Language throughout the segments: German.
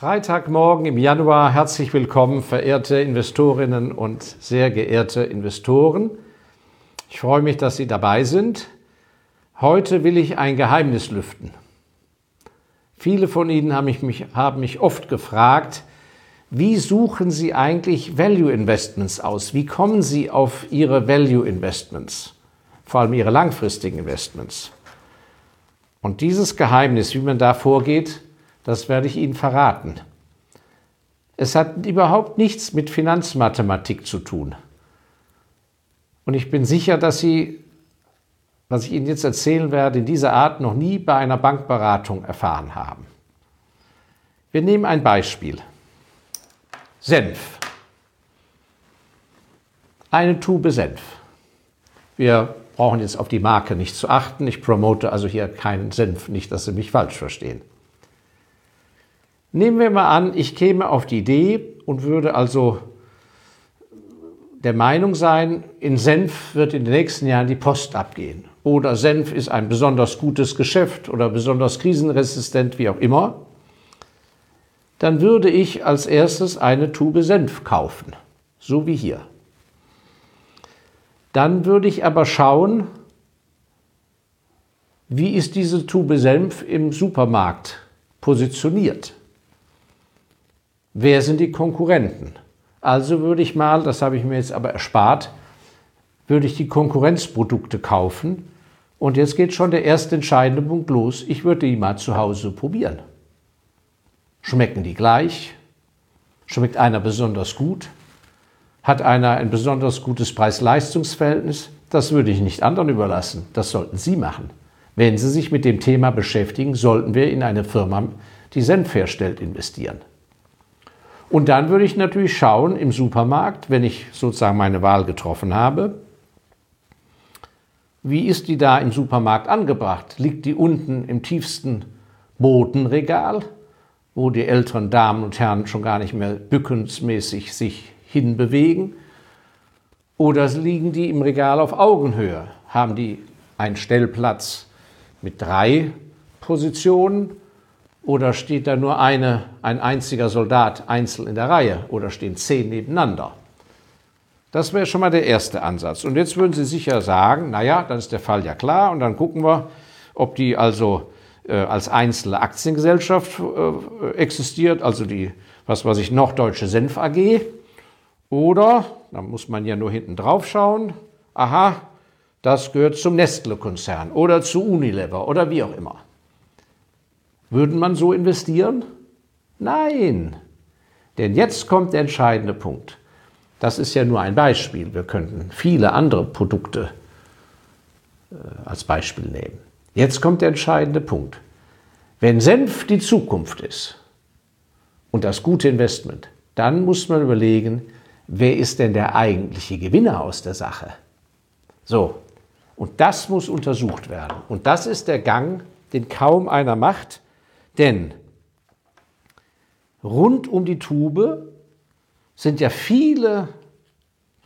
Freitagmorgen im Januar. Herzlich willkommen, verehrte Investorinnen und sehr geehrte Investoren. Ich freue mich, dass Sie dabei sind. Heute will ich ein Geheimnis lüften. Viele von Ihnen haben mich, haben mich oft gefragt, wie suchen Sie eigentlich Value Investments aus? Wie kommen Sie auf Ihre Value Investments? Vor allem Ihre langfristigen Investments. Und dieses Geheimnis, wie man da vorgeht, das werde ich Ihnen verraten. Es hat überhaupt nichts mit Finanzmathematik zu tun. Und ich bin sicher, dass Sie, was ich Ihnen jetzt erzählen werde, in dieser Art noch nie bei einer Bankberatung erfahren haben. Wir nehmen ein Beispiel. Senf. Eine Tube Senf. Wir brauchen jetzt auf die Marke nicht zu achten. Ich promote also hier keinen Senf, nicht, dass Sie mich falsch verstehen. Nehmen wir mal an, ich käme auf die Idee und würde also der Meinung sein, in Senf wird in den nächsten Jahren die Post abgehen. Oder Senf ist ein besonders gutes Geschäft oder besonders krisenresistent, wie auch immer. Dann würde ich als erstes eine Tube Senf kaufen, so wie hier. Dann würde ich aber schauen, wie ist diese Tube Senf im Supermarkt positioniert. Wer sind die Konkurrenten? Also würde ich mal, das habe ich mir jetzt aber erspart, würde ich die Konkurrenzprodukte kaufen. Und jetzt geht schon der erste entscheidende Punkt los. Ich würde die mal zu Hause probieren. Schmecken die gleich? Schmeckt einer besonders gut? Hat einer ein besonders gutes Preis-Leistungs-Verhältnis? Das würde ich nicht anderen überlassen. Das sollten Sie machen. Wenn Sie sich mit dem Thema beschäftigen, sollten wir in eine Firma, die Senf herstellt, investieren. Und dann würde ich natürlich schauen im Supermarkt, wenn ich sozusagen meine Wahl getroffen habe, wie ist die da im Supermarkt angebracht? Liegt die unten im tiefsten Bodenregal, wo die älteren Damen und Herren schon gar nicht mehr bückensmäßig sich hinbewegen? Oder liegen die im Regal auf Augenhöhe? Haben die einen Stellplatz mit drei Positionen oder steht da nur eine, ein einziger Soldat einzeln in der Reihe oder stehen zehn nebeneinander? Das wäre schon mal der erste Ansatz. Und jetzt würden Sie sicher sagen, naja, dann ist der Fall ja klar und dann gucken wir, ob die also äh, als einzelne Aktiengesellschaft äh, existiert, also die, was weiß ich, noch Deutsche Senf AG. Oder, da muss man ja nur hinten drauf schauen, aha, das gehört zum Nestle-Konzern oder zu Unilever oder wie auch immer. Würden man so investieren? Nein. Denn jetzt kommt der entscheidende Punkt. Das ist ja nur ein Beispiel. Wir könnten viele andere Produkte äh, als Beispiel nehmen. Jetzt kommt der entscheidende Punkt. Wenn Senf die Zukunft ist und das gute Investment, dann muss man überlegen, wer ist denn der eigentliche Gewinner aus der Sache? So, und das muss untersucht werden. Und das ist der Gang, den kaum einer macht, denn rund um die Tube sind ja viele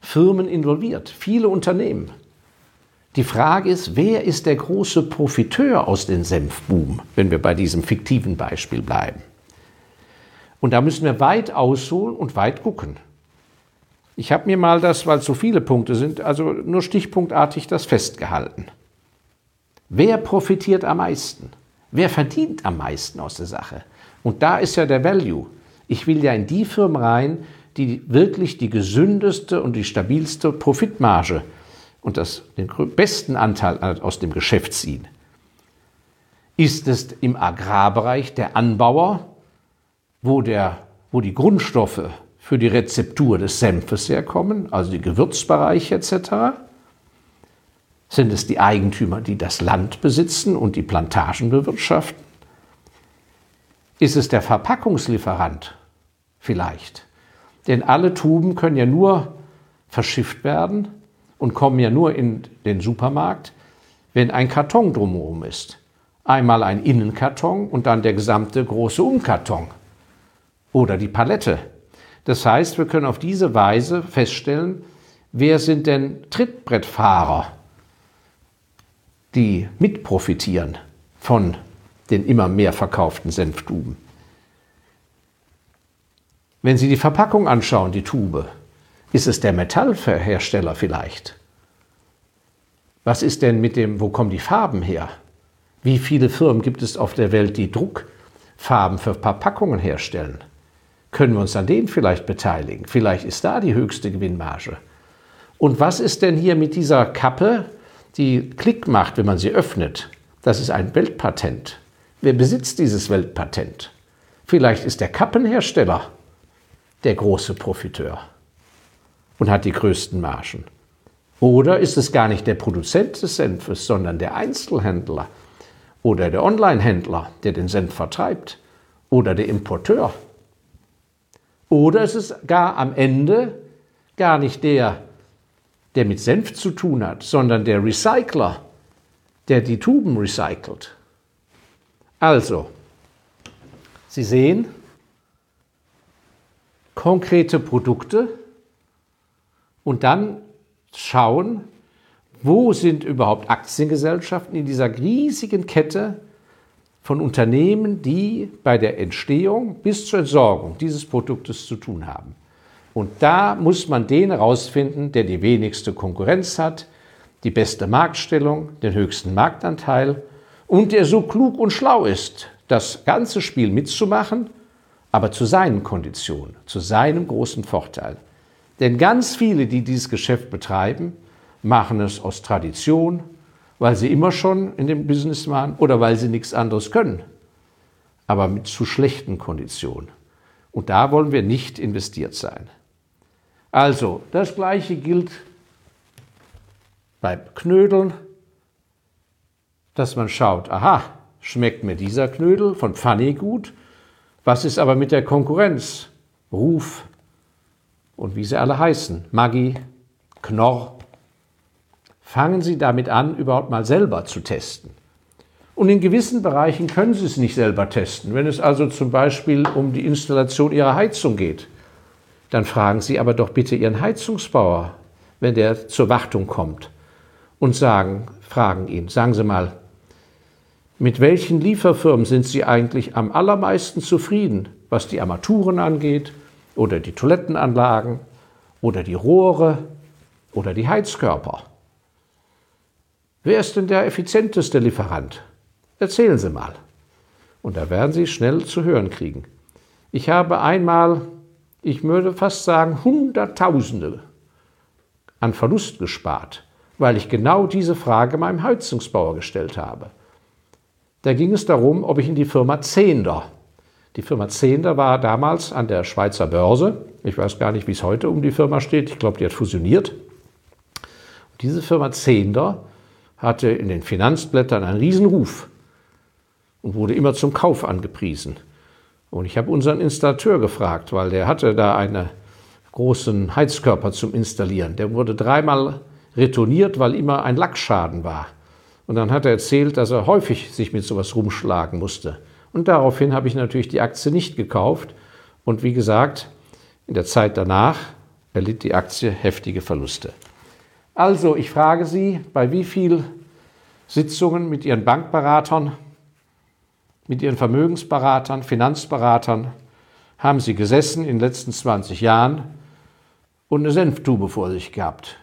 Firmen involviert, viele Unternehmen. Die Frage ist, wer ist der große Profiteur aus dem Senfboom, wenn wir bei diesem fiktiven Beispiel bleiben? Und da müssen wir weit ausholen und weit gucken. Ich habe mir mal das, weil es so viele Punkte sind, also nur stichpunktartig das festgehalten. Wer profitiert am meisten? Wer verdient am meisten aus der Sache? Und da ist ja der Value. Ich will ja in die Firmen rein, die wirklich die gesündeste und die stabilste Profitmarge und das, den besten Anteil aus dem Geschäft ziehen. Ist es im Agrarbereich der Anbauer, wo, der, wo die Grundstoffe für die Rezeptur des Senfes herkommen, also die Gewürzbereiche etc.? Sind es die Eigentümer, die das Land besitzen und die Plantagen bewirtschaften? Ist es der Verpackungslieferant vielleicht? Denn alle Tuben können ja nur verschifft werden und kommen ja nur in den Supermarkt, wenn ein Karton drumherum ist. Einmal ein Innenkarton und dann der gesamte große Umkarton oder die Palette. Das heißt, wir können auf diese Weise feststellen, wer sind denn Trittbrettfahrer die mitprofitieren von den immer mehr verkauften Senftuben. Wenn Sie die Verpackung anschauen, die Tube, ist es der Metallhersteller vielleicht? Was ist denn mit dem, wo kommen die Farben her? Wie viele Firmen gibt es auf der Welt, die Druckfarben für Verpackungen herstellen? Können wir uns an denen vielleicht beteiligen? Vielleicht ist da die höchste Gewinnmarge. Und was ist denn hier mit dieser Kappe, die Klick macht, wenn man sie öffnet? Das ist ein Weltpatent. Wer besitzt dieses Weltpatent? Vielleicht ist der Kappenhersteller der große Profiteur und hat die größten Margen. Oder ist es gar nicht der Produzent des Senfes, sondern der Einzelhändler oder der Onlinehändler, der den Senf vertreibt oder der Importeur? Oder ist es gar am Ende gar nicht der, der mit Senf zu tun hat, sondern der Recycler, der die Tuben recycelt? Also, Sie sehen, konkrete Produkte und dann schauen, wo sind überhaupt Aktiengesellschaften in dieser riesigen Kette von Unternehmen, die bei der Entstehung bis zur Entsorgung dieses Produktes zu tun haben. Und da muss man den herausfinden, der die wenigste Konkurrenz hat, die beste Marktstellung, den höchsten Marktanteil und der so klug und schlau ist, das ganze Spiel mitzumachen, aber zu seinen Konditionen, zu seinem großen Vorteil. Denn ganz viele, die dieses Geschäft betreiben, machen es aus Tradition, weil sie immer schon in dem Business waren oder weil sie nichts anderes können, aber mit zu schlechten Konditionen. Und da wollen wir nicht investiert sein. Also, das Gleiche gilt beim Knödeln, dass man schaut, aha, schmeckt mir dieser Knödel von Pfanny gut? Was ist aber mit der Konkurrenz? Ruf und wie sie alle heißen, Maggi, Knorr. Fangen Sie damit an, überhaupt mal selber zu testen. Und in gewissen Bereichen können Sie es nicht selber testen. Wenn es also zum Beispiel um die Installation Ihrer Heizung geht, dann fragen Sie aber doch bitte Ihren Heizungsbauer, wenn der zur Wartung kommt, und sagen, fragen ihn, sagen Sie mal, mit welchen Lieferfirmen sind Sie eigentlich am allermeisten zufrieden, was die Armaturen angeht oder die Toilettenanlagen oder die Rohre oder die Heizkörper? Wer ist denn der effizienteste Lieferant? Erzählen Sie mal. Und da werden Sie schnell zu hören kriegen. Ich habe einmal, ich würde fast sagen, Hunderttausende an Verlust gespart, weil ich genau diese Frage meinem Heizungsbauer gestellt habe. Da ging es darum, ob ich in die Firma Zehnder. Die Firma Zehnder war damals an der Schweizer Börse. Ich weiß gar nicht, wie es heute um die Firma steht. Ich glaube, die hat fusioniert. Und diese Firma Zehnder hatte in den Finanzblättern einen Riesenruf und wurde immer zum Kauf angepriesen. Und ich habe unseren Installateur gefragt, weil der hatte da einen großen Heizkörper zum Installieren. Der wurde dreimal retourniert, weil immer ein Lackschaden war. Und dann hat er erzählt, dass er häufig sich mit sowas rumschlagen musste. Und daraufhin habe ich natürlich die Aktie nicht gekauft. Und wie gesagt, in der Zeit danach erlitt die Aktie heftige Verluste. Also, ich frage Sie, bei wie vielen Sitzungen mit Ihren Bankberatern, mit Ihren Vermögensberatern, Finanzberatern haben Sie gesessen in den letzten 20 Jahren und eine Senftube vor sich gehabt?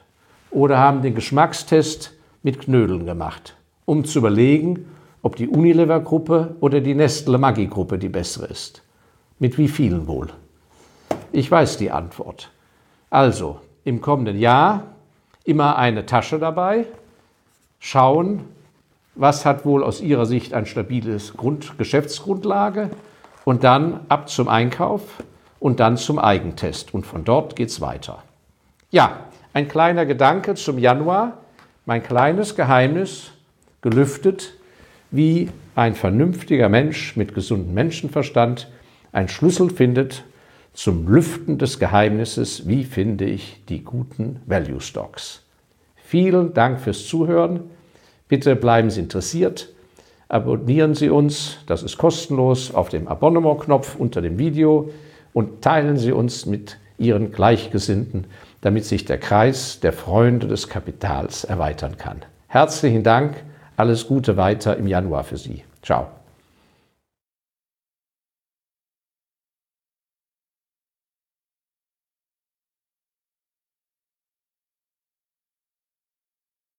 Oder haben den Geschmackstest mit Knödeln gemacht? um zu überlegen, ob die Unilever-Gruppe oder die Nestle-Maggi-Gruppe die bessere ist. Mit wie vielen wohl? Ich weiß die Antwort. Also, im kommenden Jahr immer eine Tasche dabei, schauen, was hat wohl aus Ihrer Sicht ein stabiles Grund, Geschäftsgrundlage und dann ab zum Einkauf und dann zum Eigentest. Und von dort geht es weiter. Ja, ein kleiner Gedanke zum Januar. Mein kleines Geheimnis gelüftet, wie ein vernünftiger Mensch mit gesundem Menschenverstand einen Schlüssel findet zum Lüften des Geheimnisses, wie finde ich die guten Value Stocks. Vielen Dank fürs Zuhören. Bitte bleiben Sie interessiert. Abonnieren Sie uns, das ist kostenlos, auf dem Abonnement-Knopf unter dem Video und teilen Sie uns mit Ihren Gleichgesinnten, damit sich der Kreis der Freunde des Kapitals erweitern kann. Herzlichen Dank alles Gute weiter im Januar für Sie. Ciao.